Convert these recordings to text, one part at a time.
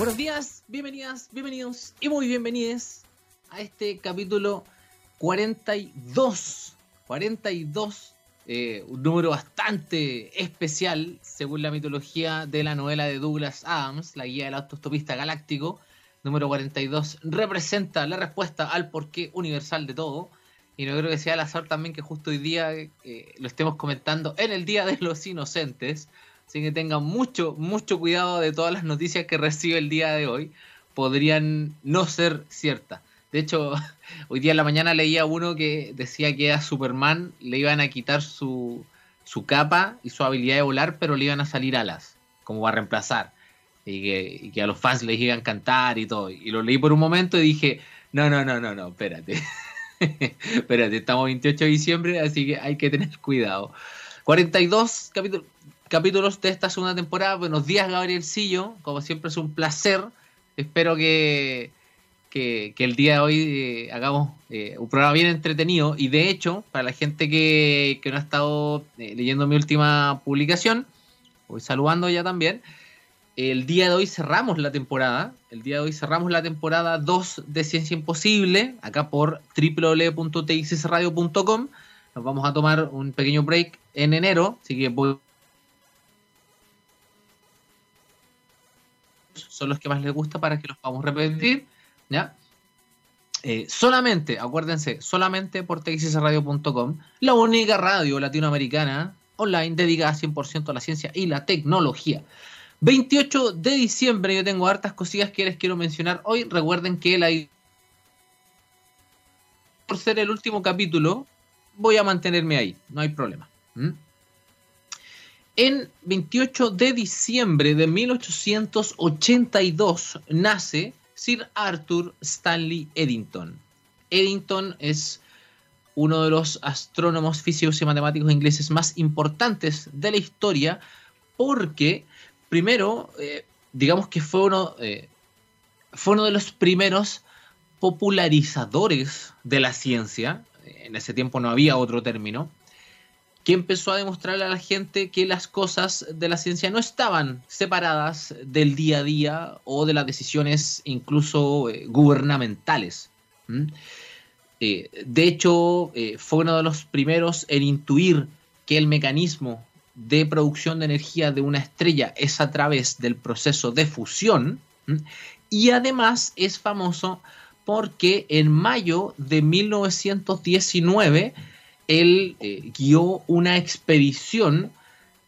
Buenos días, bienvenidas, bienvenidos y muy bienvenidos a este capítulo 42. 42, eh, un número bastante especial según la mitología de la novela de Douglas Adams, la guía del autostopista galáctico. Número 42 representa la respuesta al porqué universal de todo. Y no creo que sea al azar también que justo hoy día eh, lo estemos comentando en el Día de los Inocentes. Así que tengan mucho, mucho cuidado de todas las noticias que recibe el día de hoy. Podrían no ser ciertas. De hecho, hoy día en la mañana leía uno que decía que a Superman le iban a quitar su, su capa y su habilidad de volar, pero le iban a salir alas, como va a reemplazar. Y que, y que a los fans les iban a cantar y todo. Y lo leí por un momento y dije, no, no, no, no, no, espérate. espérate, estamos 28 de diciembre, así que hay que tener cuidado. 42 capítulos capítulos de esta segunda temporada. Buenos días, Gabrielcillo. Como siempre es un placer. Espero que, que, el día de hoy eh, hagamos eh, un programa bien entretenido. Y de hecho, para la gente que, que no ha estado eh, leyendo mi última publicación, voy saludando ya también. El día de hoy cerramos la temporada. El día de hoy cerramos la temporada 2 de Ciencia Imposible, acá por www.txsradio.com. Nos vamos a tomar un pequeño break en enero, así que voy son los que más les gusta para que los a repetir. ¿ya? Eh, solamente, acuérdense, solamente por txsradio.com, la única radio latinoamericana online dedicada 100% a la ciencia y la tecnología. 28 de diciembre, yo tengo hartas cosillas que les quiero mencionar hoy. Recuerden que la por ser el último capítulo, voy a mantenerme ahí, no hay problema. En 28 de diciembre de 1882 nace Sir Arthur Stanley Eddington. Eddington es uno de los astrónomos, físicos y matemáticos ingleses más importantes de la historia porque, primero, eh, digamos que eh, fue uno de los primeros popularizadores de la ciencia. En ese tiempo no había otro término que empezó a demostrarle a la gente que las cosas de la ciencia no estaban separadas del día a día o de las decisiones incluso eh, gubernamentales. Eh, de hecho, eh, fue uno de los primeros en intuir que el mecanismo de producción de energía de una estrella es a través del proceso de fusión y además es famoso porque en mayo de 1919 él eh, guió una expedición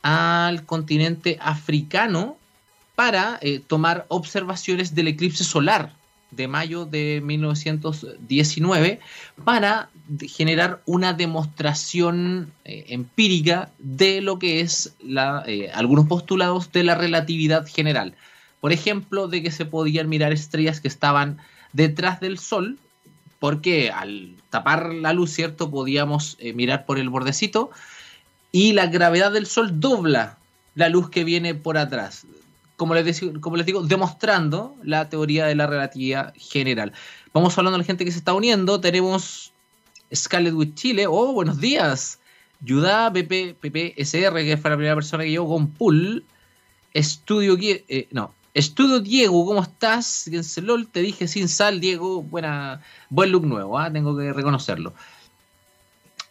al continente africano para eh, tomar observaciones del eclipse solar de mayo de 1919 para generar una demostración eh, empírica de lo que es la, algunos postulados de la relatividad general. Por ejemplo, de que se podían mirar estrellas que estaban detrás del Sol porque al tapar la luz, ¿cierto? Podíamos eh, mirar por el bordecito y la gravedad del Sol dobla la luz que viene por atrás. Como les, como les digo, demostrando la teoría de la relatividad general. Vamos hablando de la gente que se está uniendo. Tenemos Scarlet Witch Chile. Oh, buenos días. Yuda, PP, PPSR, que fue la primera persona que llegó con Pool. Estudio, eh, no, Estudio Diego, ¿cómo estás? LOL, te dije sin sal, Diego, buena, buen look nuevo, ¿ah? tengo que reconocerlo.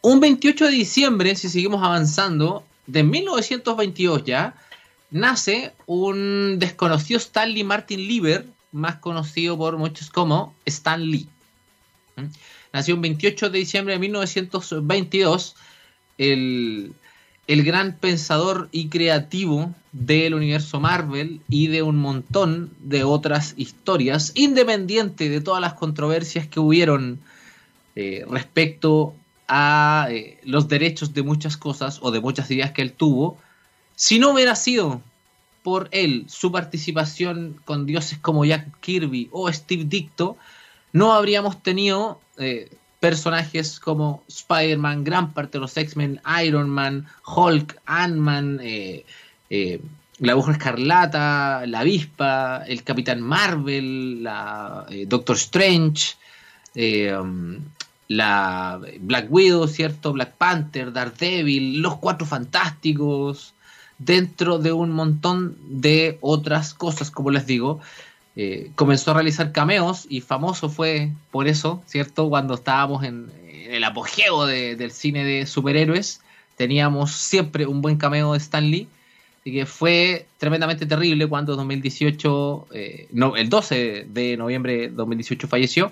Un 28 de diciembre, si seguimos avanzando, de 1922 ya, nace un desconocido Stanley Martin Lieber, más conocido por muchos como Stan Lee. ¿Mm? Nació un 28 de diciembre de 1922. El, el gran pensador y creativo del universo Marvel y de un montón de otras historias, independiente de todas las controversias que hubieron eh, respecto a eh, los derechos de muchas cosas o de muchas ideas que él tuvo, si no hubiera sido por él su participación con dioses como Jack Kirby o Steve Dicto, no habríamos tenido eh, personajes como Spider-Man, gran parte de los X-Men, Iron Man, Hulk, Ant-Man, eh, eh, la Aguja Escarlata, la Avispa, el Capitán Marvel, la eh, Doctor Strange, um, la Black Widow, ¿cierto? Black Panther, Daredevil, los Cuatro Fantásticos, dentro de un montón de otras cosas, como les digo. Eh, comenzó a realizar cameos y famoso fue por eso, ¿cierto? Cuando estábamos en, el apogeo del cine de superhéroes, teníamos siempre un buen cameo de Stan Lee. Y que fue tremendamente terrible cuando 2018, eh, no, el 12 de noviembre de 2018 falleció,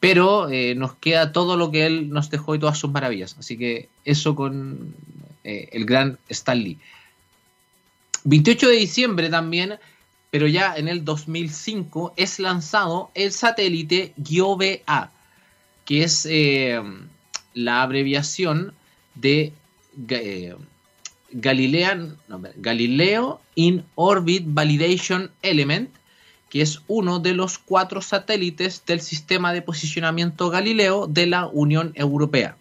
pero eh, nos queda todo lo que él nos dejó y todas sus maravillas. Así que eso con el gran Stan Lee. 28 de diciembre también pero ya en el 2005 es lanzado el satélite GIOVA, que es eh, la abreviación de eh, Galileo In Orbit Validation Element, que es uno de los cuatro satélites del sistema de posicionamiento Galileo de la Unión Europea.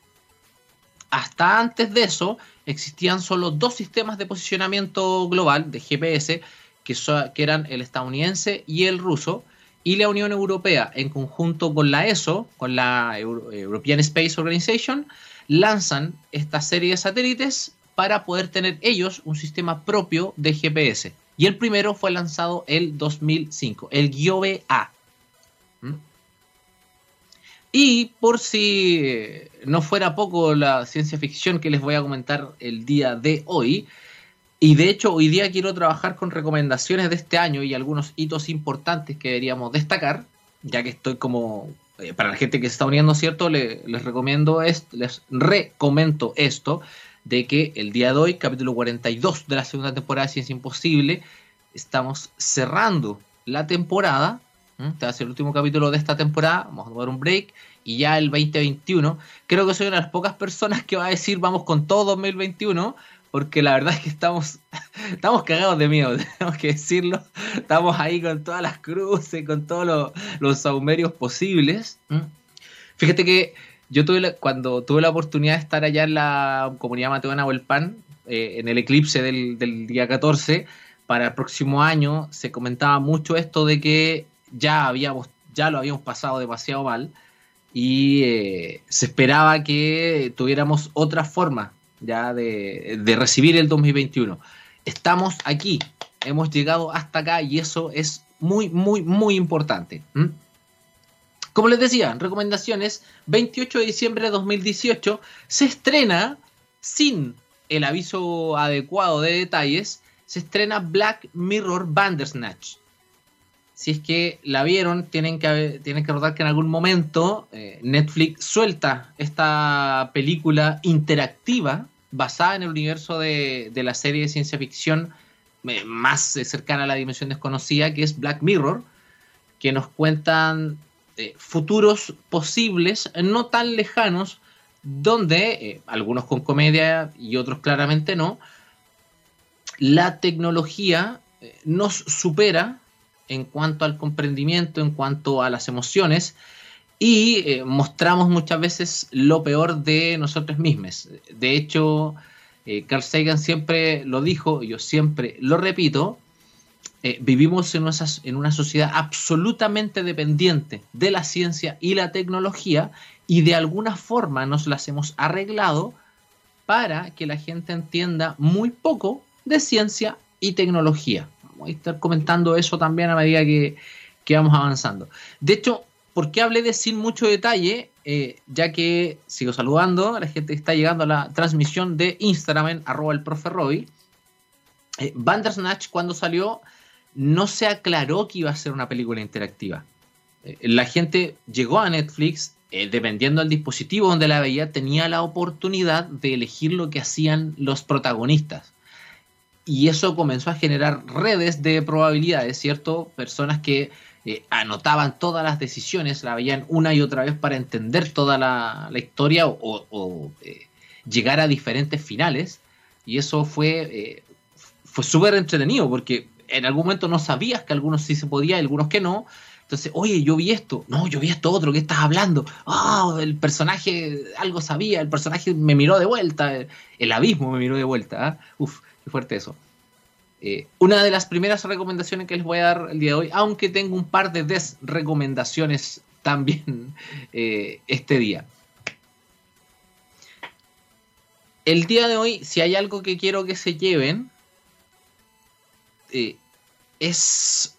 Hasta antes de eso existían solo dos sistemas de posicionamiento global de GPS que, eran el estadounidense y el ruso, y la Unión Europea, en conjunto con la ESO, con la European Space Organization, lanzan esta serie de satélites para poder tener ellos un sistema propio de GPS. Y el primero fue lanzado el 2005, el GIOVE-A. ¿Mm? Y por si no fuera poco la ciencia ficción que les voy a comentar el día de hoy, y de hecho, hoy día quiero trabajar con recomendaciones de este año y algunos hitos importantes que deberíamos destacar, ya que estoy como, eh, para la gente que se está uniendo, ¿cierto? les recomiendo esto, les recomiendo esto, de que el día de hoy, capítulo 42 de la segunda temporada de Ciencia Imposible, estamos cerrando la temporada. Este va a ser el último capítulo de esta temporada. Vamos a tomar un break. Y ya el 2021, creo que soy una de las pocas personas que va a decir vamos con todo 2021, porque la verdad es que estamos, estamos cagados de miedo, tenemos que decirlo. Estamos ahí con todas las cruces, con todos los, saumerios posibles. Fíjate que yo tuve cuando tuve la oportunidad de estar allá en la comunidad Mateo Nahuelpan, eh, en el eclipse del, día 14, para el próximo año se comentaba mucho esto de que ya, habíamos, ya lo habíamos pasado demasiado mal y eh, se esperaba que tuviéramos otra forma ya de, recibir el 2021. Estamos aquí, hemos llegado hasta acá y eso es muy, muy, muy importante. Como les decía, recomendaciones, 28 de diciembre de 2018 se estrena sin el aviso adecuado de detalles, se estrena Black Mirror Bandersnatch si es que la vieron, tienen que, tienen que recordar que en algún momento eh, Netflix suelta esta película interactiva basada en el universo de, la serie de ciencia ficción eh, más eh, cercana a la dimensión desconocida, que es Black Mirror, que nos cuentan futuros posibles, no tan lejanos, donde, algunos con comedia y otros claramente no, la tecnología nos supera en cuanto al comprendimiento, en cuanto a las emociones, y eh, mostramos muchas veces lo peor de nosotros mismos. De hecho, eh, Carl Sagan siempre lo dijo, yo siempre lo repito, eh, vivimos en una, en una sociedad absolutamente dependiente de la ciencia y la tecnología y de alguna forma nos las hemos arreglado para que la gente entienda muy poco de ciencia y tecnología voy a estar comentando eso también a medida que, vamos avanzando. De hecho, ¿por qué hablé de sin mucho detalle? Eh, ya que sigo saludando a la gente que está llegando a la transmisión de Instagram en arroba el profe Roy. Eh, Bandersnatch cuando salió no se aclaró que iba a ser una película interactiva. Eh, la gente llegó a Netflix, dependiendo del dispositivo donde la veía, tenía la oportunidad de elegir lo que hacían los protagonistas y eso comenzó a generar redes de probabilidades, ¿cierto? Personas que eh, anotaban todas las decisiones, la veían una y otra vez para entender toda la, historia o, eh, llegar a diferentes finales. Y eso fue, eh, fue súper entretenido porque en algún momento no sabías que algunos sí se podía y algunos que no. Entonces, oye, yo vi esto, no, yo vi esto otro, ¿qué estás hablando? Oh, el personaje algo sabía, el personaje me miró de vuelta, el, abismo me miró de vuelta. ¿ah? Uf, Qué fuerte eso. Eh, una de las primeras recomendaciones que les voy a dar el día de hoy, aunque tengo un par de desrecomendaciones también eh, este día. El día de hoy, si hay algo que quiero que se lleven, eh, es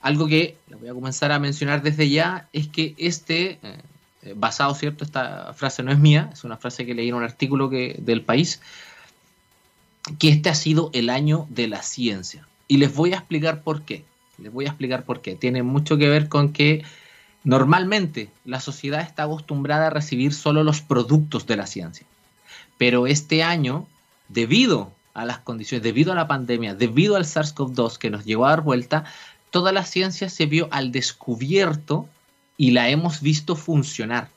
Algo que voy a comenzar a mencionar desde ya es que este, basado, ¿cierto? Esta frase no es mía, es una frase que leí en un artículo que, del país, que este ha sido el año de la ciencia. Y les voy a explicar por qué. Les voy a explicar por qué. Tiene mucho que ver con que normalmente la sociedad está acostumbrada a recibir solo los productos de la ciencia. Pero este año, debido a las condiciones, debido a la pandemia, debido al SARS-CoV-2 que nos llegó a dar vuelta, toda la ciencia se vio al descubierto y la hemos visto funcionar.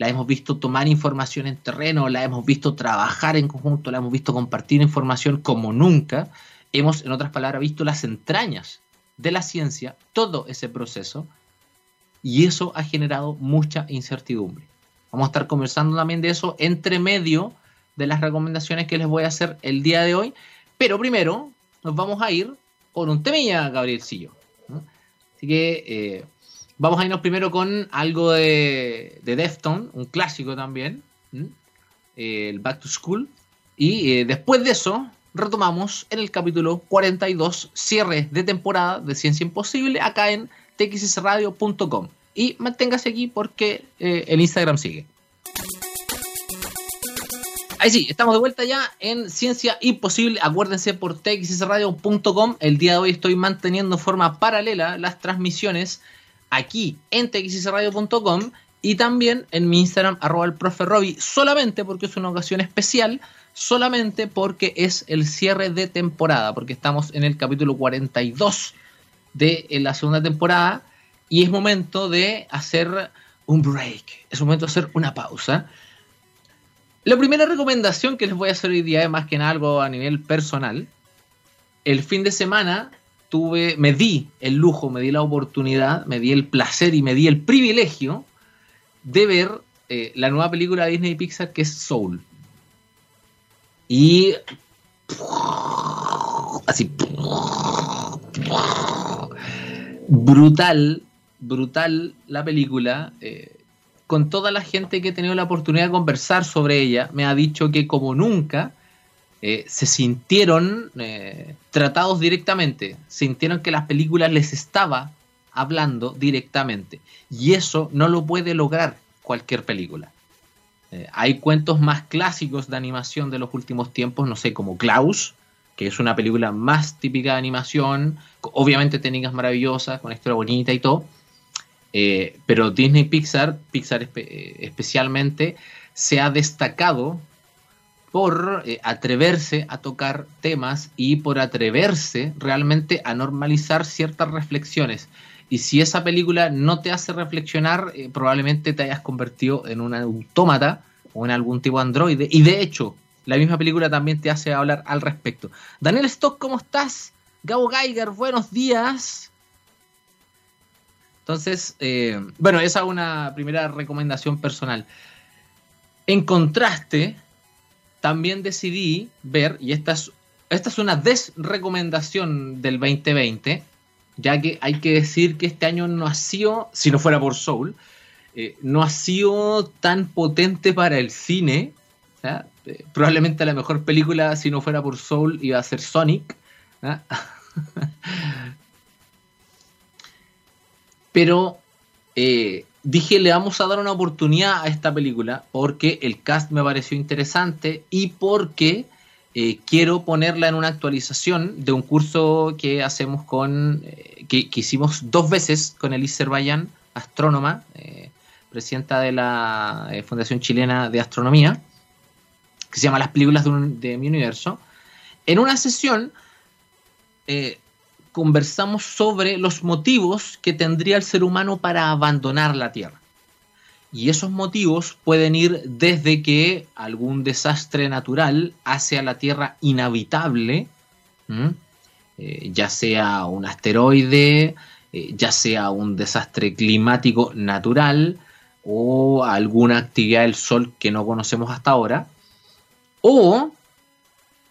La hemos visto tomar información en terreno, la hemos visto trabajar en conjunto, la hemos visto compartir información como nunca. Hemos, en otras palabras, visto las entrañas de la ciencia, todo ese proceso, y eso ha generado mucha incertidumbre. Vamos a estar conversando también de eso entre medio de las recomendaciones que les voy a hacer el día de hoy. Pero primero nos vamos a ir con un temilla, Gabrielcillo. Así que eh, vamos a irnos primero con algo de, de Defton, un clásico también, el Back to School. Y eh, después de eso, retomamos en el capítulo 42, cierre de temporada de Ciencia Imposible, acá en txsradio.com. Y manténgase aquí porque eh, el Instagram sigue. Ahí sí, estamos de vuelta ya en Ciencia Imposible. Acuérdense por txsradio.com. El día de hoy estoy manteniendo forma paralela las transmisiones aquí en txsradio.com y también en mi Instagram, arroba el profe solamente porque es una ocasión especial, solamente porque es el cierre de temporada, porque estamos en el capítulo 42 de la segunda temporada y es momento de hacer un break, es momento de hacer una pausa la primera recomendación que les voy a hacer hoy día es más que nada algo a nivel personal. El fin de semana tuve, me di el lujo, me di la oportunidad, me di el placer y me di el privilegio de ver eh, la nueva película de Disney y Pixar que es Soul. Y así brutal, brutal la película. Eh, con toda la gente que he tenido la oportunidad de conversar sobre ella, me ha dicho que como nunca eh, se sintieron eh, tratados directamente, sintieron que las películas les estaba hablando directamente. Y eso no lo puede lograr cualquier película. Eh, hay cuentos más clásicos de animación de los últimos tiempos, no sé, como Klaus, que es una película más típica de animación, obviamente técnicas maravillosas, con historia bonita y todo pero Disney Pixar, Pixar especialmente, se ha destacado por eh, atreverse a tocar temas y por atreverse realmente a normalizar ciertas reflexiones. Y si esa película no te hace reflexionar, probablemente te hayas convertido en un autómata o en algún tipo de androide. Y de hecho, la misma película también te hace hablar al respecto. Daniel Stock, ¿cómo estás? Gabo Geiger, buenos días. Entonces, eh, bueno, esa es una primera recomendación personal. En contraste, también decidí ver, y esta es, esta es una desrecomendación del 2020, ya que hay que decir que este año no ha sido, si no fuera por Soul, eh, no ha sido tan potente para el cine. Eh, probablemente la mejor película, si no fuera por Soul, iba a ser Sonic. Pero eh, dije, le vamos a dar una oportunidad a esta película porque el cast me pareció interesante y porque eh, quiero ponerla en una actualización de un curso que hacemos con, eh, que, hicimos dos veces con Elise Bayan, astrónoma, presidenta de la Fundación Chilena de Astronomía, que se llama Las películas de, de mi universo. En una sesión conversamos sobre los motivos que tendría el ser humano para abandonar la Tierra. Y esos motivos pueden ir desde que algún desastre natural hace a la Tierra inhabitable, eh, ya sea un asteroide, eh, ya sea un desastre climático natural o alguna actividad del Sol que no conocemos hasta ahora, o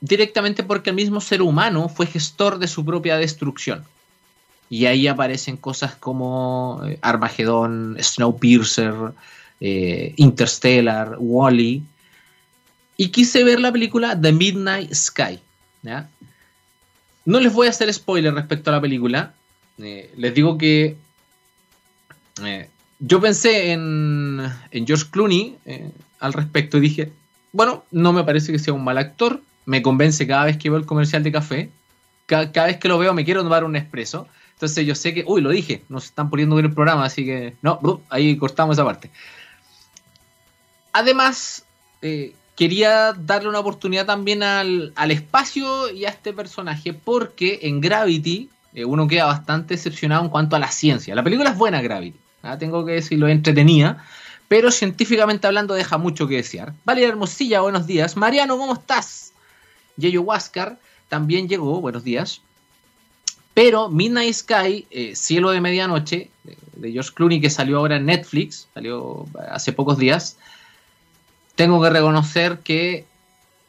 directamente porque el mismo ser humano fue gestor de su propia destrucción. Y ahí aparecen cosas como eh, Armagedón, Snowpiercer, eh, Interstellar, Wally. Y quise ver la película The Midnight Sky. No les voy a hacer spoiler respecto a la película, eh, les digo que yo pensé en, George Clooney al respecto y dije, bueno, no me parece que sea un mal actor, me convence cada vez que veo el comercial de café, cada, vez que lo veo me quiero tomar un expreso, entonces yo sé que, uy, lo dije, nos están poniendo en el programa, así que, no, ahí cortamos esa parte. Además, eh, quería darle una oportunidad también al, espacio y a este personaje, porque en Gravity eh, uno queda bastante decepcionado en cuanto a la ciencia. La película es buena, Gravity, ¿ah? tengo que decirlo, entretenía, pero científicamente hablando deja mucho que desear. Vale, Hermosilla, buenos días. Mariano, ¿cómo estás? Yeyo Huáscar también llegó, buenos días. Pero Midnight Sky, eh, Cielo de Medianoche, de George Clooney, que salió ahora en Netflix, salió hace pocos días, tengo que reconocer que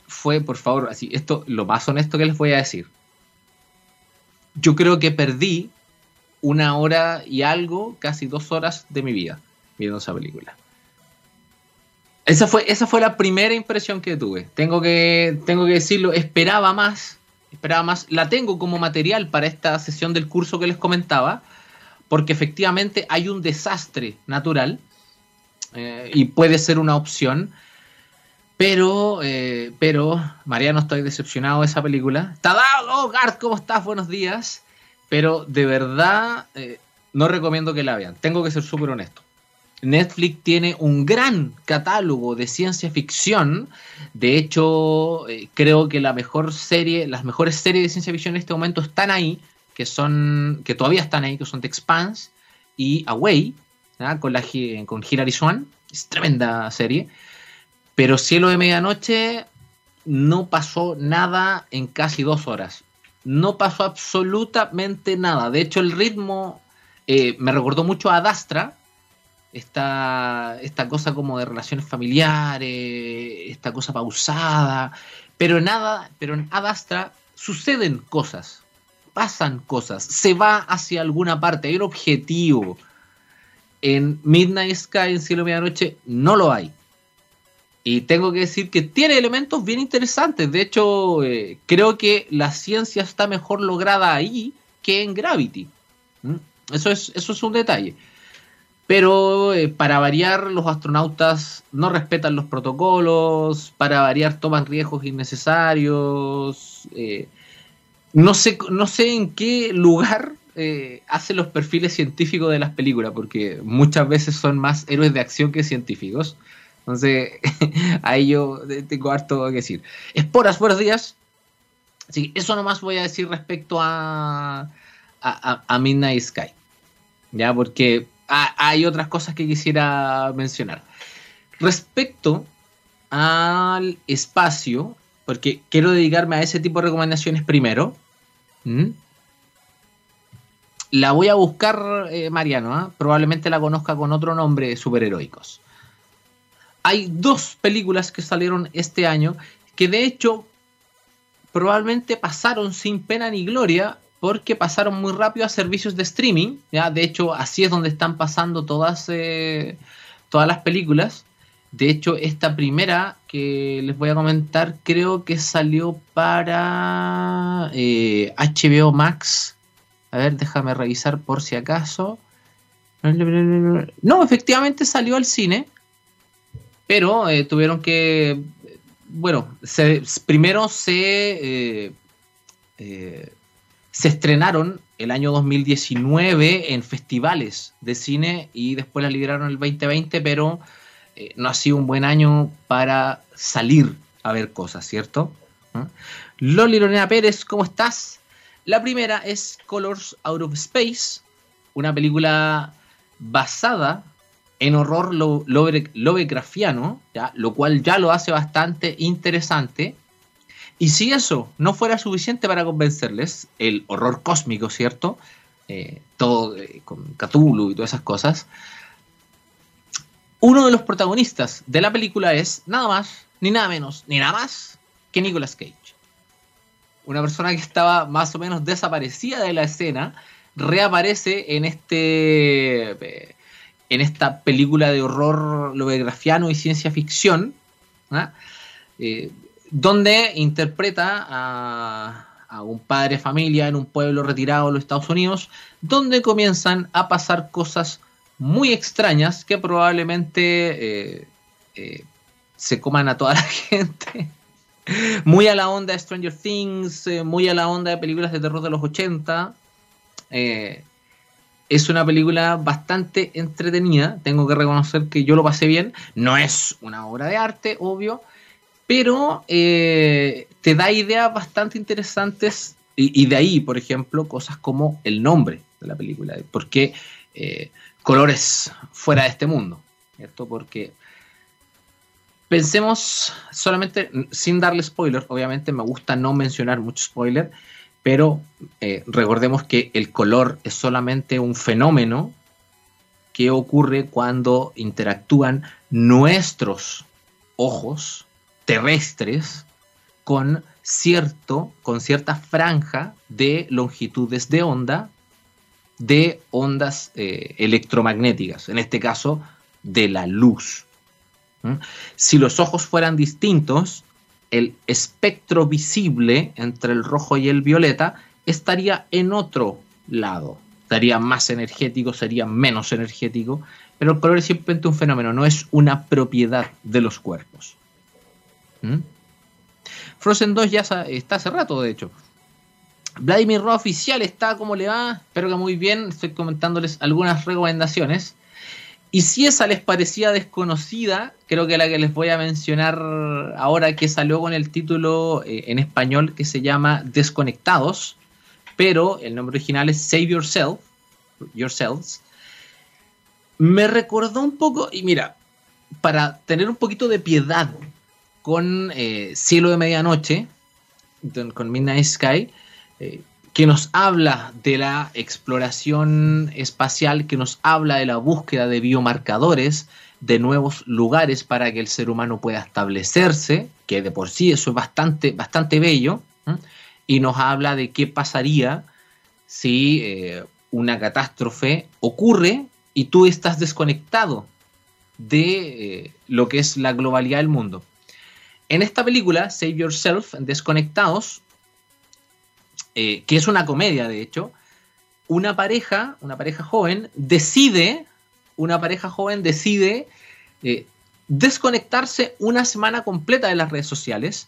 fue, por favor, así, esto lo más honesto que les voy a decir. Yo creo que perdí una hora y algo, casi dos horas de mi vida viendo esa película. Esa fue, esa fue la primera impresión que tuve. Tengo que, tengo que decirlo, esperaba más, esperaba más. La tengo como material para esta sesión del curso que les comentaba, porque efectivamente hay un desastre natural eh, y puede ser una opción. Pero, eh, pero, Mariano, estoy decepcionado de esa película. Tadao, Gart, ¿cómo estás? Buenos días. Pero de verdad, eh, no recomiendo que la vean. Tengo que ser súper honesto. Netflix tiene un gran catálogo de ciencia ficción. De hecho, eh, creo que la mejor serie, las mejores series de ciencia ficción en este momento están ahí, que son, que todavía están ahí, que son The Expanse y Away, con, la, con Hilary Swan. Es tremenda serie. Pero Cielo de Medianoche no pasó nada en casi dos horas. No pasó absolutamente nada. De hecho, el ritmo eh, me recordó mucho a Dastra. Esta, esta cosa como de relaciones familiares, esta cosa pausada. Pero nada, pero en Adastra suceden cosas, pasan cosas, se va hacia alguna parte, hay un objetivo. En Midnight Sky, en Cielo Medianoche, no lo hay. Y tengo que decir que tiene elementos bien interesantes. De hecho, eh, creo que la ciencia está mejor lograda ahí que en Gravity. ¿Mm? Eso, es, eso es un detalle. Pero eh, para variar, los astronautas no respetan los protocolos, para variar toman riesgos innecesarios. Eh, no, sé, no sé en qué lugar hacen los perfiles científicos de las películas, porque muchas veces son más héroes de acción que científicos. Entonces, ahí yo tengo harto que decir. Esporas, buenos días. Sí, eso nomás voy a decir respecto a, a, Midnight Sky. Ya, porque hay otras cosas que quisiera mencionar. Respecto al espacio, porque quiero dedicarme a ese tipo de recomendaciones primero. La voy a buscar, eh, Mariano, ¿ah? probablemente la conozca con otro nombre, superheroicos hay dos películas que salieron este año que de hecho probablemente pasaron sin pena ni gloria porque pasaron muy rápido a servicios de streaming. ¿ya? De hecho, así es donde están pasando todas, eh, todas las películas. De hecho, esta primera que les voy a comentar creo que salió para HBO eh, Max. A ver, déjame revisar por si acaso. No, efectivamente salió al cine pero eh, tuvieron que, bueno, primero se, se estrenaron el año 2019 en festivales de cine y después la liberaron el 2020, pero no ha sido un buen año para salir a ver cosas, ¿cierto? ¿Ah? Loli Lorena Pérez, ¿cómo estás? La primera es Colors Out of Space, una película basada en horror lo, lo cual ya lo hace bastante interesante. Y si eso no fuera suficiente para convencerles, el horror cósmico, ¿cierto? Eh, todo eh, con Cthulhu y todas esas cosas. Uno de los protagonistas de la película es nada más, ni nada menos, ni nada más que Nicolas Cage. Una persona que estaba más o menos desaparecida de la escena, reaparece en este eh, en esta película de horror lovegrafiano y ciencia ficción, ¿ah? Donde interpreta a, un padre de familia en un pueblo retirado de los Estados Unidos, donde comienzan a pasar cosas muy extrañas que probablemente eh, eh, se coman a toda la gente. muy a la onda de Stranger Things, eh, muy a la onda de películas de terror de los 80. es una película bastante entretenida, tengo que reconocer que yo lo pasé bien. No es una obra de arte, obvio, pero te da ideas bastante interesantes y, de ahí, por ejemplo, cosas como el nombre de la película, porque colores fuera de este mundo, ¿cierto? Porque pensemos solamente, sin darle spoiler, obviamente me gusta no mencionar mucho spoiler, pero eh, recordemos que el color es solamente un fenómeno que ocurre cuando interactúan nuestros ojos terrestres con cierto, con cierta franja de longitudes de onda de ondas eh, electromagnéticas, en este caso de la luz. Si los ojos fueran distintos, el espectro visible entre el rojo y el violeta estaría en otro lado. Estaría más energético, sería menos energético, pero el color es simplemente un fenómeno, no es una propiedad de los cuerpos. Frozen 2 ya está hace rato, de hecho. Vladimir Ro Oficial está como le va, espero que muy bien, estoy comentándoles algunas recomendaciones. Y si esa les parecía desconocida, creo que la que les voy a mencionar ahora, que salió con el título eh, en español que se llama Desconectados, pero el nombre original es Save Yourself, Yourselves, me recordó un poco, y mira, para tener un poquito de piedad con eh, Cielo de Medianoche, con Midnight Sky, eh, que nos habla de la exploración espacial, que nos habla de la búsqueda de biomarcadores, de nuevos lugares para que el ser humano pueda establecerse, que de por sí eso es bastante, bastante bello, y nos habla de qué pasaría si eh, una catástrofe ocurre y tú estás desconectado de lo que es la globalidad del mundo. En esta película, Save Yourself, Desconectados, eh, que es una comedia de hecho, una pareja, una pareja joven, decide, una pareja joven decide eh, desconectarse una semana completa de las redes sociales.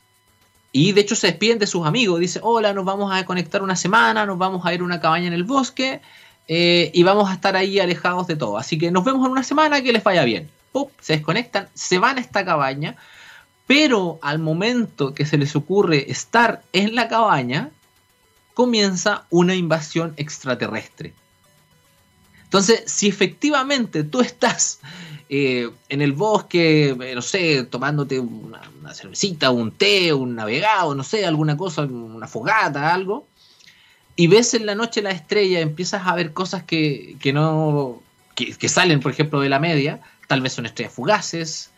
Y de hecho se despiden de sus amigos. Dice, hola, nos vamos a conectar una semana, nos vamos a ir a una cabaña en el bosque eh, y vamos a estar ahí alejados de todo. Así que nos vemos en una semana, que les vaya bien. se desconectan, se van a esta cabaña, pero al momento que se les ocurre estar en la cabaña, comienza una invasión extraterrestre. Entonces, si efectivamente tú estás eh, en el bosque, eh, no sé, tomándote una, cervecita, un té, un navegado, no sé, alguna cosa, una fogata, algo, y ves en la noche la estrella, empiezas a ver cosas que, no, que, salen, por ejemplo, de la media, tal vez son estrellas fugaces,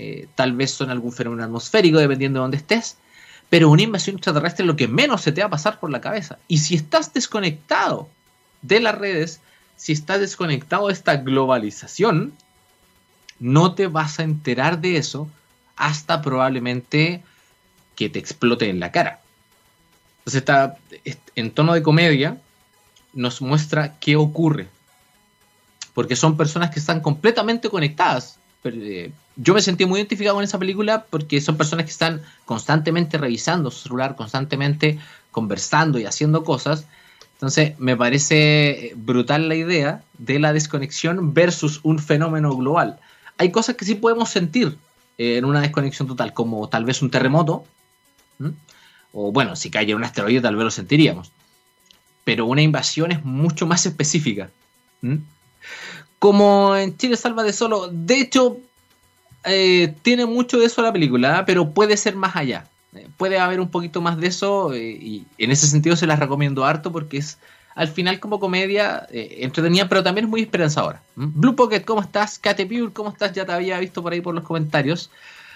eh, tal vez son algún fenómeno atmosférico, dependiendo de dónde estés, pero una invasión extraterrestre es lo que menos se te va a pasar por la cabeza. Y si estás desconectado de las redes, si estás desconectado de esta globalización, no te vas a enterar de eso hasta probablemente que te explote en la cara. Entonces, está en tono de comedia, nos muestra qué ocurre. Porque son personas que están completamente conectadas. Eh, yo me sentí muy identificado con esa película porque son personas que están constantemente revisando su celular, constantemente conversando y haciendo cosas. Entonces me parece brutal la idea de la desconexión versus un fenómeno global. Hay cosas que sí podemos sentir en una desconexión total, como tal vez un terremoto, o bueno, si cayera un asteroide tal vez lo sentiríamos. Pero una invasión es mucho más específica. Como en Chile Salva de Solo, de hecho, eh, tiene mucho de eso la película, pero puede ser más allá. Eh, puede haber un poquito más de eso eh, y en ese sentido se las recomiendo harto porque es al final como comedia entretenida, pero también es muy esperanzadora. ¿Mm? Blue Pocket, ¿cómo estás? Kate ¿cómo estás? Ya te había visto por ahí por los comentarios.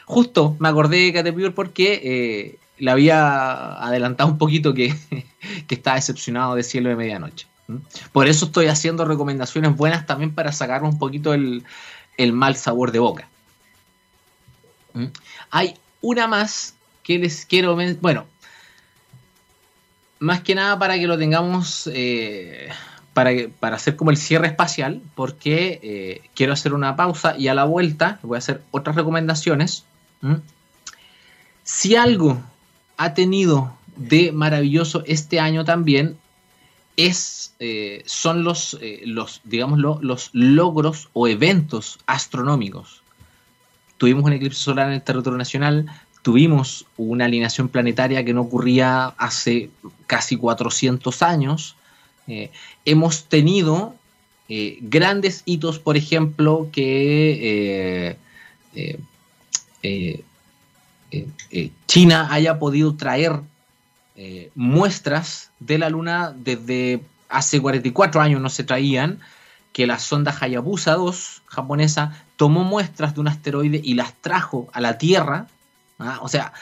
Justo me acordé de Kate porque le había adelantado un poquito que, que estaba decepcionado de Cielo de Medianoche. ¿Mm? Por eso estoy haciendo recomendaciones buenas también para sacar un poquito el, el mal sabor de boca. Hay una más que les quiero... Bueno, más que nada para que lo tengamos, eh, para, para hacer como el cierre espacial, porque eh, quiero hacer una pausa y a la vuelta voy a hacer otras recomendaciones. Si algo ha tenido de maravilloso este año también es, eh, son los, los, digámoslo, los logros o eventos astronómicos. Tuvimos un eclipse solar en el territorio nacional, tuvimos una alineación planetaria que no ocurría hace casi 400 años. Eh, hemos tenido eh, grandes hitos, por ejemplo, que eh, China haya podido traer muestras de la Luna desde hace 44 años no se traían, que la sonda Hayabusa 2 japonesa tomó muestras de un asteroide y las trajo a la Tierra ¿ah? O sea,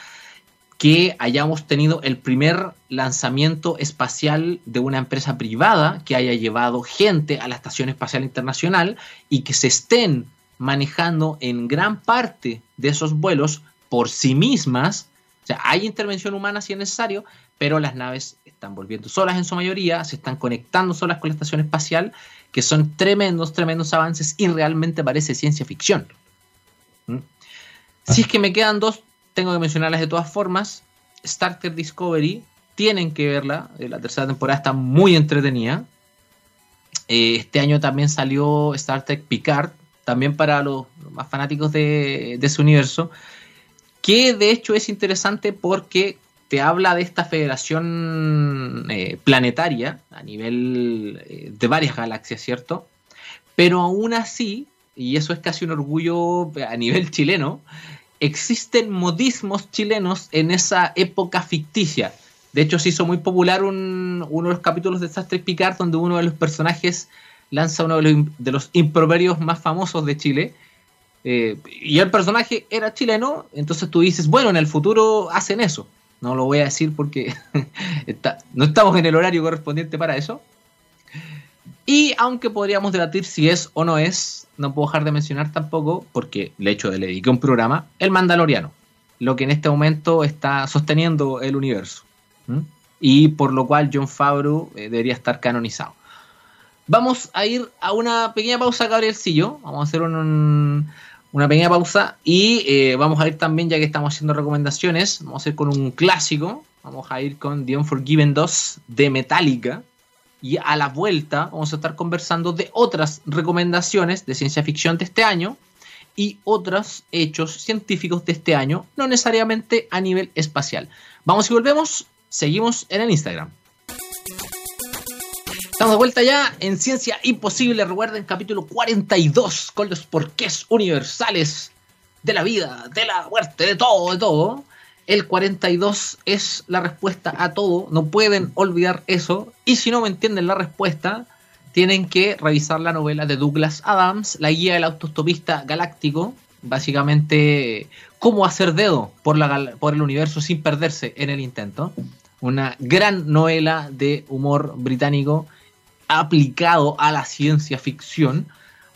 que hayamos tenido el primer lanzamiento espacial de una empresa privada que haya llevado gente a la Estación Espacial Internacional y que se estén manejando en gran parte de esos vuelos por sí mismas. O sea, hay intervención humana si es necesario, pero las naves están volviendo solas en su mayoría, se están conectando solas con la estación espacial, que son tremendos, tremendos avances y realmente parece ciencia ficción. ¿Mm? Si es que me quedan dos tengo que mencionarlas de todas formas. Star Trek Discovery, tienen que verla. Eh, la tercera temporada está muy entretenida. Eh, este año también salió Star Trek Picard, también para los, más fanáticos de, ese universo, que de hecho es interesante porque te habla de esta federación eh, planetaria a nivel de varias galaxias, ¿cierto? Pero aún así, y eso es casi un orgullo a nivel chileno, existen modismos chilenos en esa época ficticia. De hecho, se hizo muy popular uno de los capítulos de Star Trek Picard donde uno de los personajes lanza uno de los, improverios más famosos de Chile. Eh, y el personaje era chileno, entonces tú dices, bueno, en el futuro hacen eso. No lo voy a decir porque no estamos en el horario correspondiente para eso. Y aunque podríamos debatir si es o no es, no puedo dejar de mencionar tampoco, porque le hecho de le un programa, el Mandaloriano, lo que en este momento está sosteniendo el universo. Y por lo cual John Favreau eh, debería estar canonizado. Vamos a ir a una pequeña pausa, Gabrielcillo. Vamos a hacer una pequeña pausa y eh, vamos a ir también, ya que estamos haciendo recomendaciones, vamos a ir con un clásico. Vamos a ir con The Unforgiven 2 de Metallica y a la vuelta vamos a estar conversando de otras recomendaciones de ciencia ficción de este año y otros hechos científicos de este año, no necesariamente a nivel espacial. Vamos y volvemos, seguimos en el Instagram. Estamos de vuelta ya en Ciencia Imposible, recuerden capítulo 42 con los porqués universales de la vida, de la muerte, de todo, de todo. El 42 es la respuesta a todo, no pueden olvidar eso. Y si no me entienden la respuesta, tienen que revisar la novela de Douglas Adams, La guía del autostopista galáctico, básicamente cómo hacer dedo por, la, por el universo sin perderse en el intento. Una gran novela de humor británico aplicado a la ciencia ficción,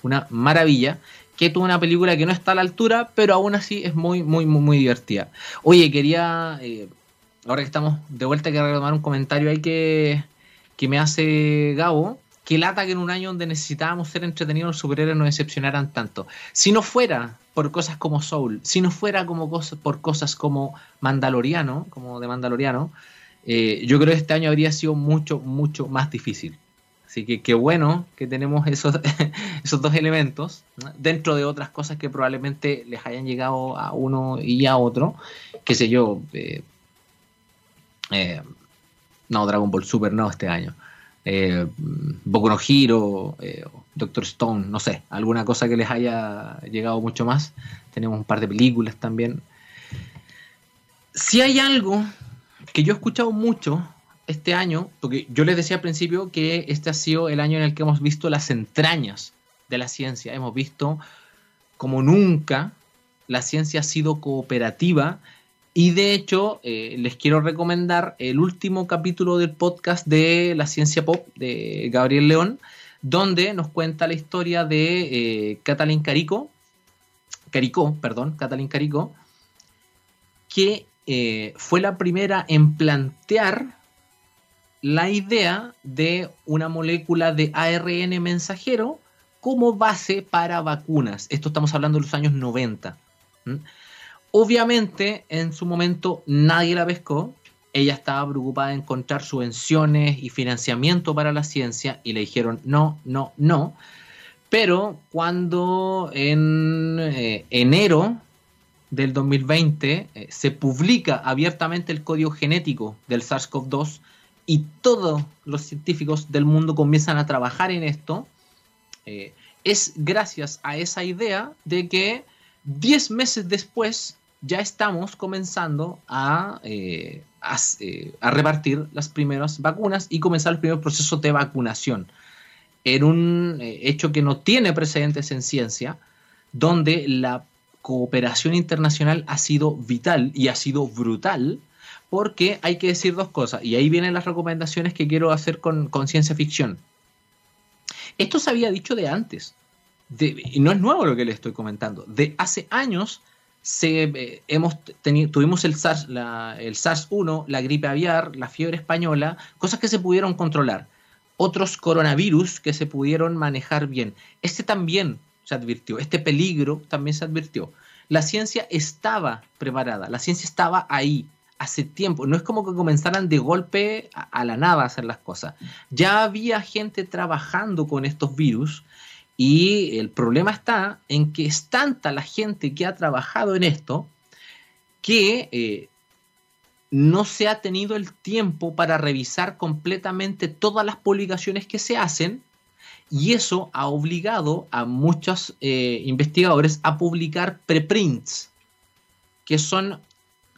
una maravilla que tuvo una película que no está a la altura, pero aún así es muy, muy, muy, muy divertida. Oye, quería, eh, ahora que estamos de vuelta, quiero retomar un comentario ahí que, que me hace Gabo, que lata que en un año donde necesitábamos ser entretenidos los superhéroes nos decepcionaran tanto. Si no fuera por cosas como Soul, si no fuera como cosas, por cosas como Mandaloriano, como de Mandaloriano, eh, yo creo que este año habría sido mucho, mucho más difícil. Así que qué bueno que tenemos esos, esos dos elementos, dentro de otras cosas que probablemente les hayan llegado a uno y a otro, qué sé yo, eh, eh, no, Dragon Ball Super no este año, eh, no Hero, eh, Doctor Stone, no sé, alguna cosa que les haya llegado mucho más. Tenemos un par de películas también. Si hay algo que yo he escuchado mucho este año, porque yo les decía al principio que este ha sido el año en el que hemos visto las entrañas de la ciencia. Hemos visto como nunca la ciencia ha sido cooperativa y de hecho eh, les quiero recomendar el último capítulo del podcast de la ciencia pop de Gabriel León, donde nos cuenta la historia de eh, Catalin Carico, Caricó, perdón, Catalin Carico, que eh, fue la primera en plantear la idea de una molécula de ARN mensajero como base para vacunas. Esto estamos hablando de los años 90. Obviamente, en su momento nadie la pescó. Ella estaba preocupada de encontrar subvenciones y financiamiento para la ciencia y le dijeron no, no, no. Pero cuando en eh, enero del 2020 eh, se publica abiertamente el código genético del SARS-CoV-2 y todos los científicos del mundo comienzan a trabajar en esto, eh, es gracias a esa idea de que 10 meses después ya estamos comenzando a, a, repartir las primeras vacunas y comenzar el primer proceso de vacunación en un eh, hecho que no tiene precedentes en ciencia, donde la cooperación internacional ha sido vital y ha sido brutal, porque hay que decir dos cosas, y ahí vienen las recomendaciones que quiero hacer con, ciencia ficción. Esto se había dicho de antes, y no es nuevo lo que le estoy comentando, de hace años se, eh, tuvimos el SARS, el SARS-1, la gripe aviar, la fiebre española, cosas que se pudieron controlar otros coronavirus que se pudieron manejar bien. Este también se advirtió, este peligro también se advirtió. La ciencia estaba preparada, la ciencia estaba ahí hace tiempo. No es como que comenzaran de golpe a, la nada a hacer las cosas. Ya había gente trabajando con estos virus y el problema está en que es tanta la gente que ha trabajado en esto que eh, no se ha tenido el tiempo para revisar completamente todas las publicaciones que se hacen y eso ha obligado a muchos eh, investigadores a publicar preprints, que son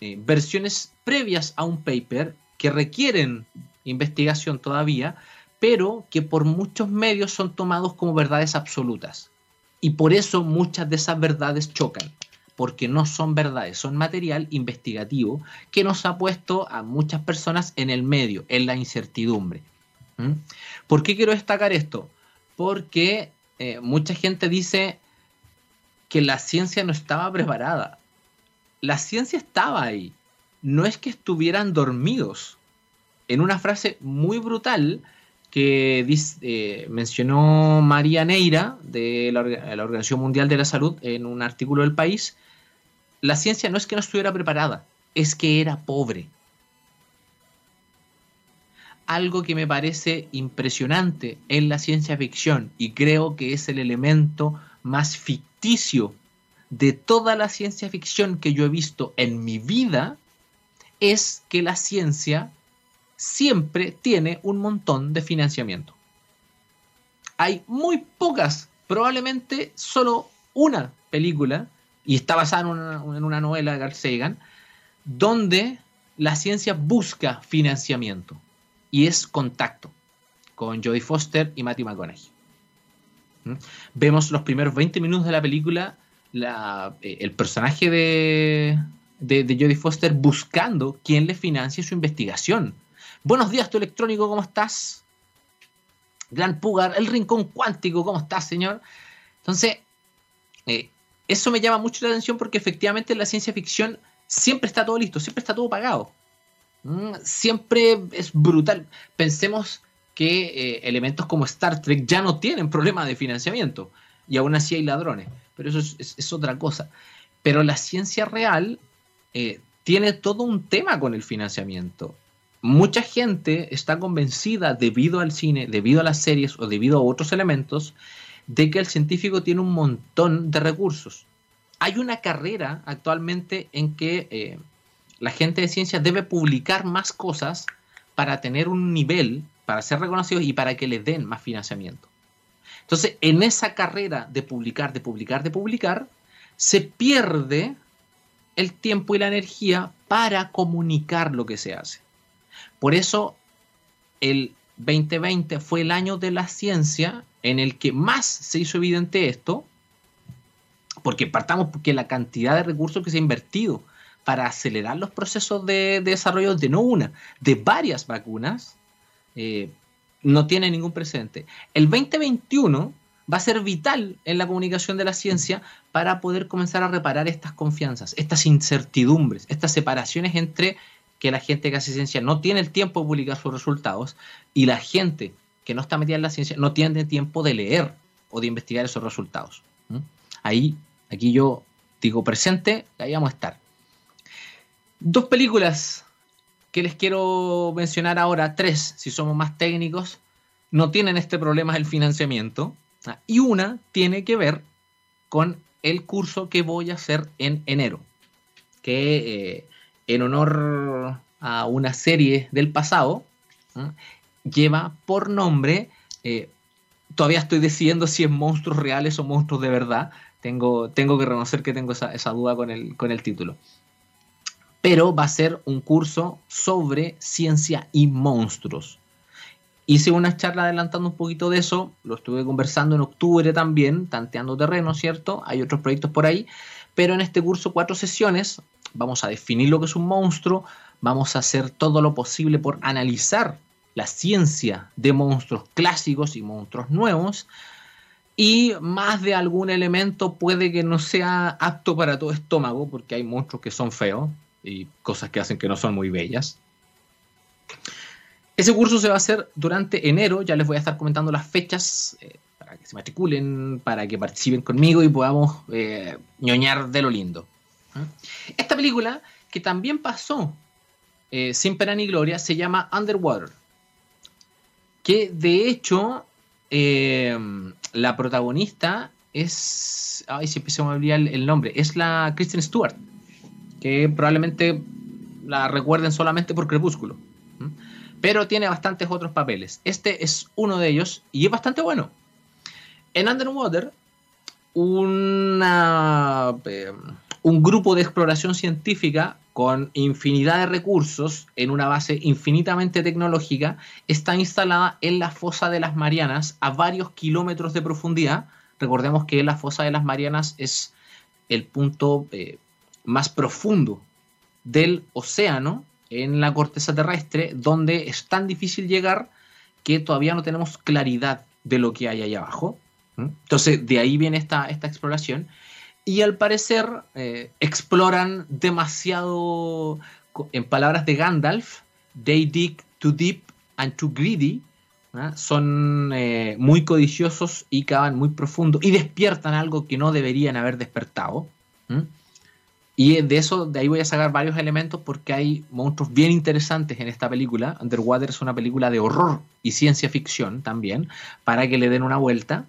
eh, versiones previas a un paper que requieren investigación todavía, pero que por muchos medios son tomados como verdades absolutas. Y por eso muchas de esas verdades chocan porque no son verdades, son material investigativo que nos ha puesto a muchas personas en el medio, en la incertidumbre. ¿Mm? ¿Por qué quiero destacar esto? Porque eh, mucha gente dice que la ciencia no estaba preparada. La ciencia estaba ahí. No es que estuvieran dormidos. En una frase muy brutal que eh, mencionó María Neira de la, la Organización Mundial de la Salud en un artículo del país, la ciencia no es que no estuviera preparada, es que era pobre. Algo que me parece impresionante en la ciencia ficción y creo que es el elemento más ficticio de toda la ciencia ficción que yo he visto en mi vida es que la ciencia siempre tiene un montón de financiamiento. Hay muy pocas, probablemente solo una película y está basada en una, novela de Carl Sagan, donde la ciencia busca financiamiento y es contacto con Jodie Foster y Matthew McConaughey. ¿Mm? Vemos los primeros 20 minutos de la película, eh, el personaje de, de, Jodie Foster buscando quién le financie su investigación. Buenos días, tu electrónico, ¿cómo estás? Gran Pugar, el rincón cuántico, ¿cómo estás, señor? Entonces, eh, eso me llama mucho la atención porque efectivamente en la ciencia ficción siempre está todo listo, siempre está todo pagado. Mm, siempre es brutal. Pensemos que eh, elementos como Star Trek ya no tienen problema de financiamiento y aún así hay ladrones, pero eso es, otra cosa. Pero la ciencia real eh, tiene todo un tema con el financiamiento. Mucha gente está convencida debido al cine, debido a las series o debido a otros elementos de que el científico tiene un montón de recursos. Hay una carrera actualmente en que eh, la gente de ciencia debe publicar más cosas para tener un nivel, para ser reconocidos y para que le den más financiamiento. Entonces, en esa carrera de publicar, de publicar, de publicar, se pierde el tiempo y la energía para comunicar lo que se hace. Por eso, el 2020 fue el año de la ciencia en el que más se hizo evidente esto, porque partamos porque la cantidad de recursos que se ha invertido para acelerar los procesos de, desarrollo de no una, de varias vacunas, eh, no tiene ningún precedente. El 2021 va a ser vital en la comunicación de la ciencia para poder comenzar a reparar estas confianzas, estas incertidumbres, estas separaciones entre que la gente que hace ciencia no tiene el tiempo de publicar sus resultados y la gente que no está metida en la ciencia no tiene tiempo de leer o de investigar esos resultados. Ahí, aquí yo digo presente, ahí vamos a estar. Dos películas que les quiero mencionar ahora, tres, si somos más técnicos, no tienen este problema del financiamiento. Y una tiene que ver con el curso que voy a hacer en enero, que eh, en honor a una serie del pasado, lleva por nombre, eh, todavía estoy decidiendo si es monstruos reales o monstruos de verdad, tengo, tengo que reconocer que tengo esa, duda con el, con el título. Pero va a ser un curso sobre ciencia y monstruos. Hice una charla adelantando un poquito de eso, lo estuve conversando en octubre también, tanteando terreno, ¿cierto? Hay otros proyectos por ahí, pero en este curso cuatro sesiones vamos a definir lo que es un monstruo, vamos a hacer todo lo posible por analizar la ciencia de monstruos clásicos y monstruos nuevos, y más de algún elemento puede que no sea apto para todo estómago, porque hay monstruos que son feos y cosas que hacen que no son muy bellas. Ese curso se va a hacer durante enero, ya les voy a estar comentando las fechas eh, para que se matriculen, para que participen conmigo y podamos eh, ñoñar de lo lindo. ¿eh? Esta película, que también pasó sin pena ni gloria, se llama Underwater, que de hecho la protagonista es, ay, siempre se me olvida el, nombre, es la Kristen Stewart, que probablemente la recuerden solamente por Crepúsculo pero tiene bastantes otros papeles. Este es uno de ellos y es bastante bueno. En Underwater, eh, un grupo de exploración científica con infinidad de recursos en una base infinitamente tecnológica está instalada en la fosa de las Marianas a varios kilómetros de profundidad. Recordemos que la fosa de las Marianas es el punto eh, más profundo del océano en la corteza terrestre donde es tan difícil llegar que todavía no tenemos claridad de lo que hay ahí abajo. Entonces, de ahí viene esta, esta exploración. Y al parecer, eh, exploran demasiado, en palabras de Gandalf, they dig too deep and too greedy. Son eh, muy codiciosos y cavan muy profundo y despiertan algo que no deberían haber despertado. Y de eso, de ahí voy a sacar varios elementos porque hay monstruos bien interesantes en esta película. Underwater es una película de horror y ciencia ficción también, para que le den una vuelta.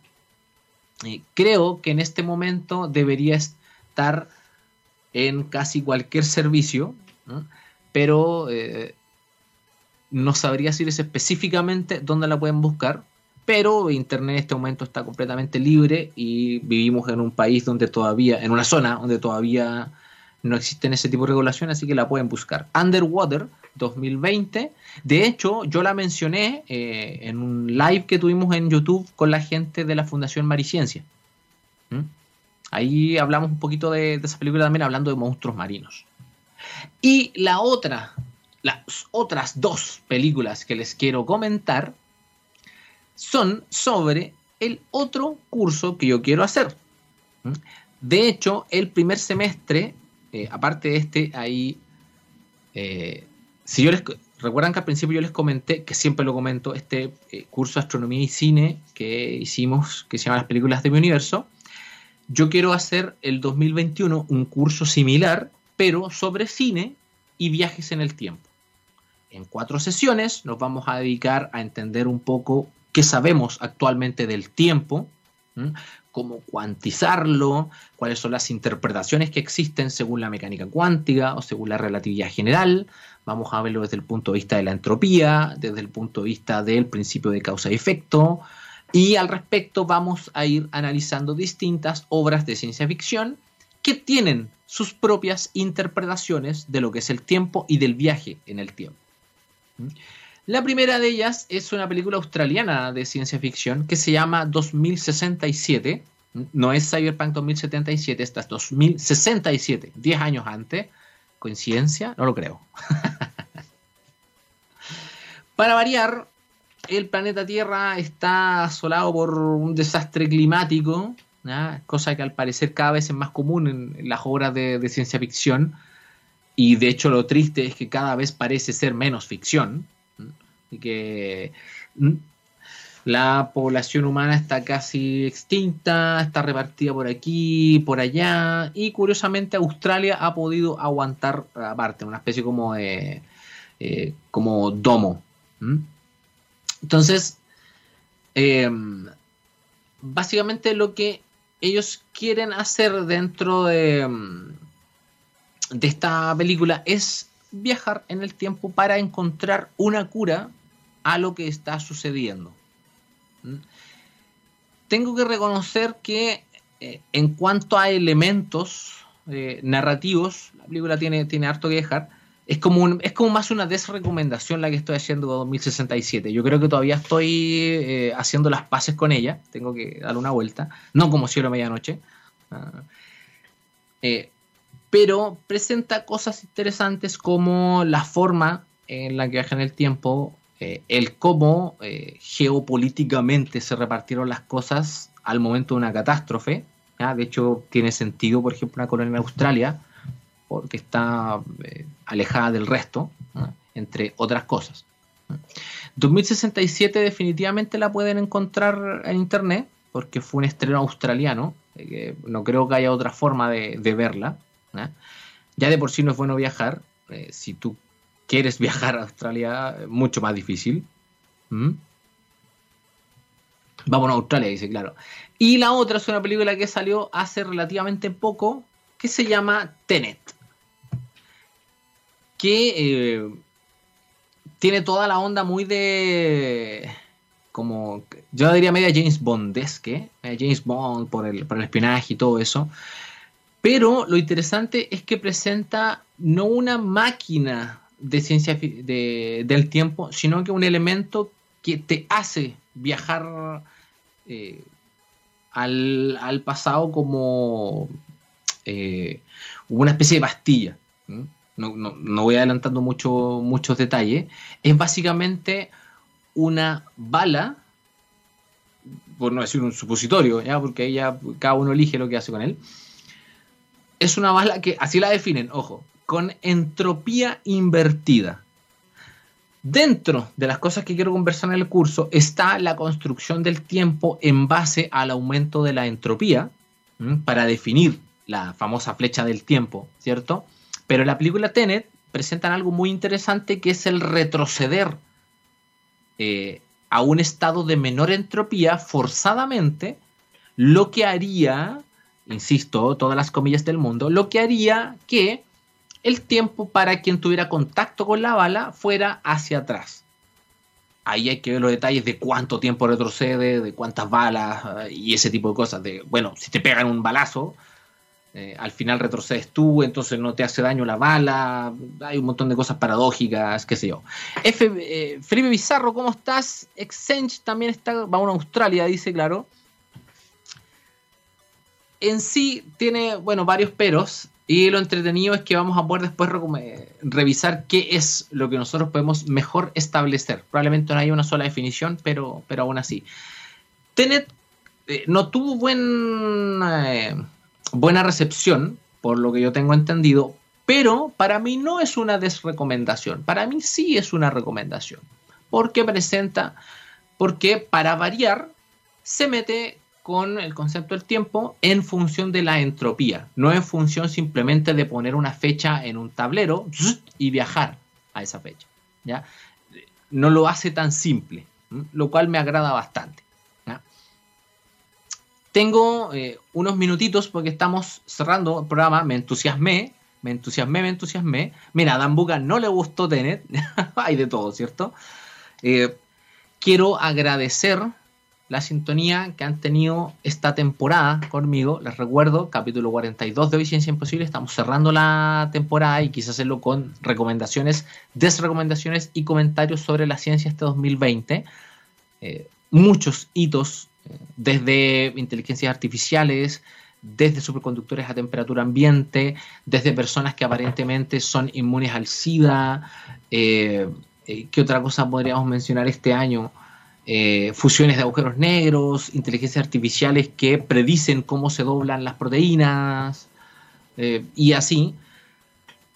creo que en este momento debería estar en casi cualquier servicio, pero eh, no sabría decirles específicamente dónde la pueden buscar. Pero Internet en este momento está completamente libre y vivimos en un país donde todavía, en una zona donde todavía no existen ese tipo de regulación, así que la pueden buscar. Underwater 2020. De hecho, yo la mencioné eh, en un live que tuvimos en YouTube con la gente de la Fundación Mariciencia. ¿Mm? Ahí hablamos un poquito de, esa película también, hablando de monstruos marinos. Y la otra, las otras dos películas que les quiero comentar son sobre el otro curso que yo quiero hacer. ¿Mm? De hecho, el primer semestre eh, aparte de este, hay. Eh, si yo les. Recuerdan que al principio yo les comenté, que siempre lo comento, este eh, curso de astronomía y cine que hicimos, que se llama Las películas de mi universo. Yo quiero hacer el 2021 un curso similar, pero sobre cine y viajes en el tiempo. En cuatro sesiones nos vamos a dedicar a entender un poco qué sabemos actualmente del tiempo, cómo cuantizarlo, cuáles son las interpretaciones que existen según la mecánica cuántica o según la relatividad general. Vamos a verlo desde el punto de vista de la entropía, desde el punto de vista del principio de causa y efecto. Y al respecto vamos a ir analizando distintas obras de ciencia ficción que tienen sus propias interpretaciones de lo que es el tiempo y del viaje en el tiempo. La primera de ellas es una película australiana de ciencia ficción que se llama 2067. No es Cyberpunk 2077, esta es 2067, 10 años antes. ¿Coincidencia? No lo creo. Para variar, el planeta Tierra está asolado por un desastre climático, cosa que al parecer cada vez es más común en las obras de, de ciencia ficción y de hecho lo triste es que cada vez parece ser menos ficción, y que la población humana está casi extinta, está repartida por aquí, por allá, y curiosamente Australia ha podido aguantar aparte, una especie como de eh, como domo. Entonces, em, básicamente lo que ellos quieren hacer dentro de, em, de esta película es viajar en el tiempo para encontrar una cura a lo que está sucediendo. Tengo que reconocer que eh, en cuanto a elementos eh, narrativos, la película tiene, tiene harto que dejar. Es como, es como más una desrecomendación la que estoy haciendo de 2067. Yo creo que todavía estoy eh, haciendo las paces con ella. Tengo que darle una vuelta. No como cielo a medianoche. Ah, pero presenta cosas interesantes como la forma en la que viaja en el tiempo, eh, el cómo eh, geopolíticamente se repartieron las cosas al momento de una catástrofe. De hecho, tiene sentido, por ejemplo, una colonia en Australia, porque está eh, alejada del resto, entre otras cosas. 2067 definitivamente la pueden encontrar en internet, porque fue un estreno australiano. no creo que haya otra forma de, verla. Ya de por sí no es bueno viajar. si tú quieres viajar a Australia, mucho más difícil. ¿Mm? Vamos a Australia, dice, claro. Y la otra es una película que salió hace relativamente poco, que se llama Tenet. Que eh, tiene toda la onda muy de. Como. Yo diría media James Bondesque. James Bond por el, por el espionaje y todo eso. Pero lo interesante es que presenta no una máquina de ciencia del tiempo, sino que un elemento que te hace viajar eh, al, pasado como eh, una especie de pastilla. No, voy adelantando mucho, muchos detalles. Es básicamente una bala, por no decir un supositorio, ¿ya? porque ahí ya cada uno elige lo que hace con él. Es una bala que, así la definen, ojo, con entropía invertida. Dentro de las cosas que quiero conversar en el curso está la construcción del tiempo en base al aumento de la entropía, para definir la famosa flecha del tiempo, ¿cierto? Pero en la película Tenet presentan algo muy interesante que es el retroceder eh, a un estado de menor entropía forzadamente, lo que haría, insisto, todas las comillas del mundo, lo que haría que el tiempo para quien tuviera contacto con la bala fuera hacia atrás. Ahí hay que ver los detalles de cuánto tiempo retrocede, de cuántas balas eh, y ese tipo de cosas. De, bueno, si te pegan un balazo, eh, al final retrocedes tú, entonces no te hace daño la bala. Hay un montón de cosas paradójicas, qué sé yo. F, eh, Felipe Bizarro, ¿cómo estás? Exchange también está, va a Australia, dice, claro. En sí tiene, bueno, varios peros. Y lo entretenido es que vamos a poder después revisar qué es lo que nosotros podemos mejor establecer. Probablemente no haya una sola definición, pero, pero aún así. Tenet eh, no tuvo eh, buena recepción, por lo que yo tengo entendido, pero para mí no es una desrecomendación. Para mí sí es una recomendación. Porque presenta, porque para variar, se mete con el concepto del tiempo en función de la entropía, no en función simplemente de poner una fecha en un tablero y viajar a esa fecha. ¿ya? No lo hace tan simple, lo cual me agrada bastante. Tengo eh, unos minutitos porque estamos cerrando el programa, me entusiasmé, me entusiasmé, me entusiasmé. Mira, a Dan Buga no le gustó tener, hay de todo, ¿cierto? Eh, quiero agradecer la sintonía que han tenido esta temporada conmigo. Les recuerdo, capítulo 42 de Hoy Ciencia Imposible. Estamos cerrando la temporada y quise hacerlo con recomendaciones, desrecomendaciones y comentarios sobre la ciencia este 2020. Eh, muchos hitos, eh, desde inteligencias artificiales, desde superconductores a temperatura ambiente, desde personas que aparentemente son inmunes al SIDA. Eh, ¿Qué otra cosa podríamos mencionar este año? Eh, fusiones de agujeros negros, inteligencias artificiales que predicen cómo se doblan las proteínas eh, y así.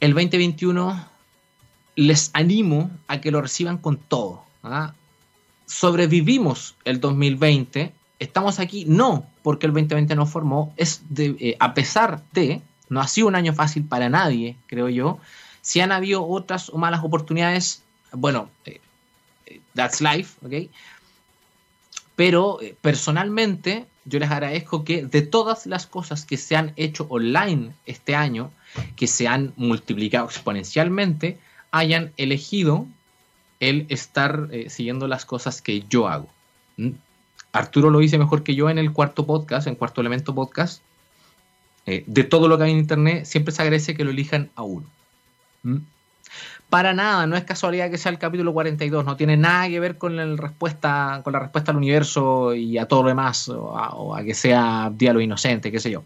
el 2021 les animo a que lo reciban con todo. ¿ah? Sobrevivimos el 2020, estamos aquí no porque el 2020 nos formó, es de, eh, a pesar de, no ha sido un año fácil para nadie, creo yo, si han habido otras o malas oportunidades, bueno, eh, that's life, ¿ok? Pero personalmente yo les agradezco que de todas las cosas que se han hecho online este año, que se han multiplicado exponencialmente, hayan elegido el estar eh, siguiendo las cosas que yo hago. ¿Mm? Arturo lo dice mejor que yo en el cuarto podcast, en cuarto elemento podcast. Eh, de todo lo que hay en internet, siempre se agradece que lo elijan a uno. Para nada, no es casualidad que sea el capítulo 42, no tiene nada que ver con, la respuesta, con la respuesta al universo y a todo lo demás, o a, que sea diálogo inocente, qué sé yo.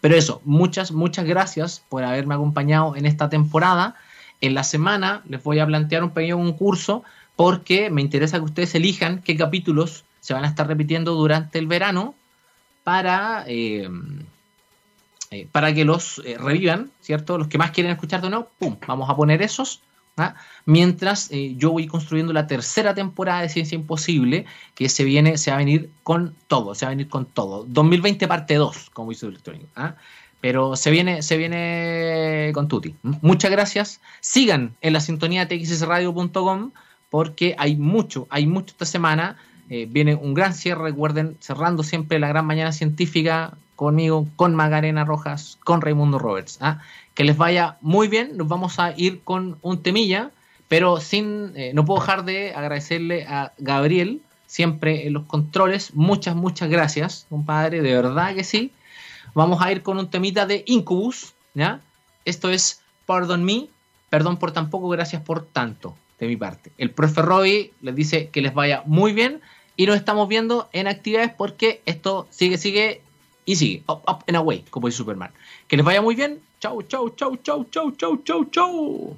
Pero eso, muchas, muchas gracias por haberme acompañado en esta temporada. En la semana les voy a plantear un pequeño concurso porque me interesa que ustedes elijan qué capítulos se van a estar repitiendo durante el verano para eh, eh, para que los eh, revivan, ¿cierto? Los que más quieren escuchar de nuevo, ¡pum! Vamos a poner esos. ¿ah? Mientras eh, yo voy construyendo la tercera temporada de Ciencia Imposible, que se viene, se va a venir con todo, se va a venir con todo. 2020 parte 2, como hizo Electrónico. ¿ah? Pero se viene, se viene con Tuti. Muchas gracias. Sigan en la sintonía txsradio.com porque hay mucho, hay mucho esta semana. viene un gran cierre, recuerden, cerrando siempre la gran mañana científica conmigo, con Magarena Rojas, con Raimundo Roberts. ¿ah? Que les vaya muy bien, nos vamos a ir con un temilla, pero sin, eh, no puedo dejar de agradecerle a Gabriel, siempre en los controles. Muchas, muchas gracias, compadre, de verdad que sí. Vamos a ir con un temita de Incubus, ¿ya? Esto es Pardon Me, perdón por tan poco, gracias por tanto, de mi parte. El profe Roy les dice que les vaya muy bien y nos estamos viendo en actividades porque esto sigue, sigue y sigue, up, up and away, como dice Superman. Que les vaya muy bien. Chau, chau, chau, chau, chau, chau, chau, chau.